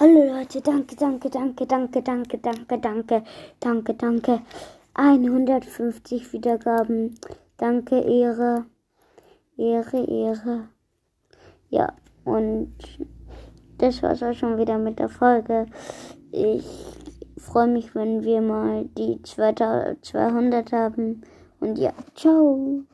Hallo Leute, danke, danke, danke, danke, danke, danke, danke, danke, danke. 150 Wiedergaben. Danke, Ehre. Ehre, Ehre. Ja, und das war's auch schon wieder mit der Folge. Ich freue mich, wenn wir mal die 200 haben. Und ja, ciao.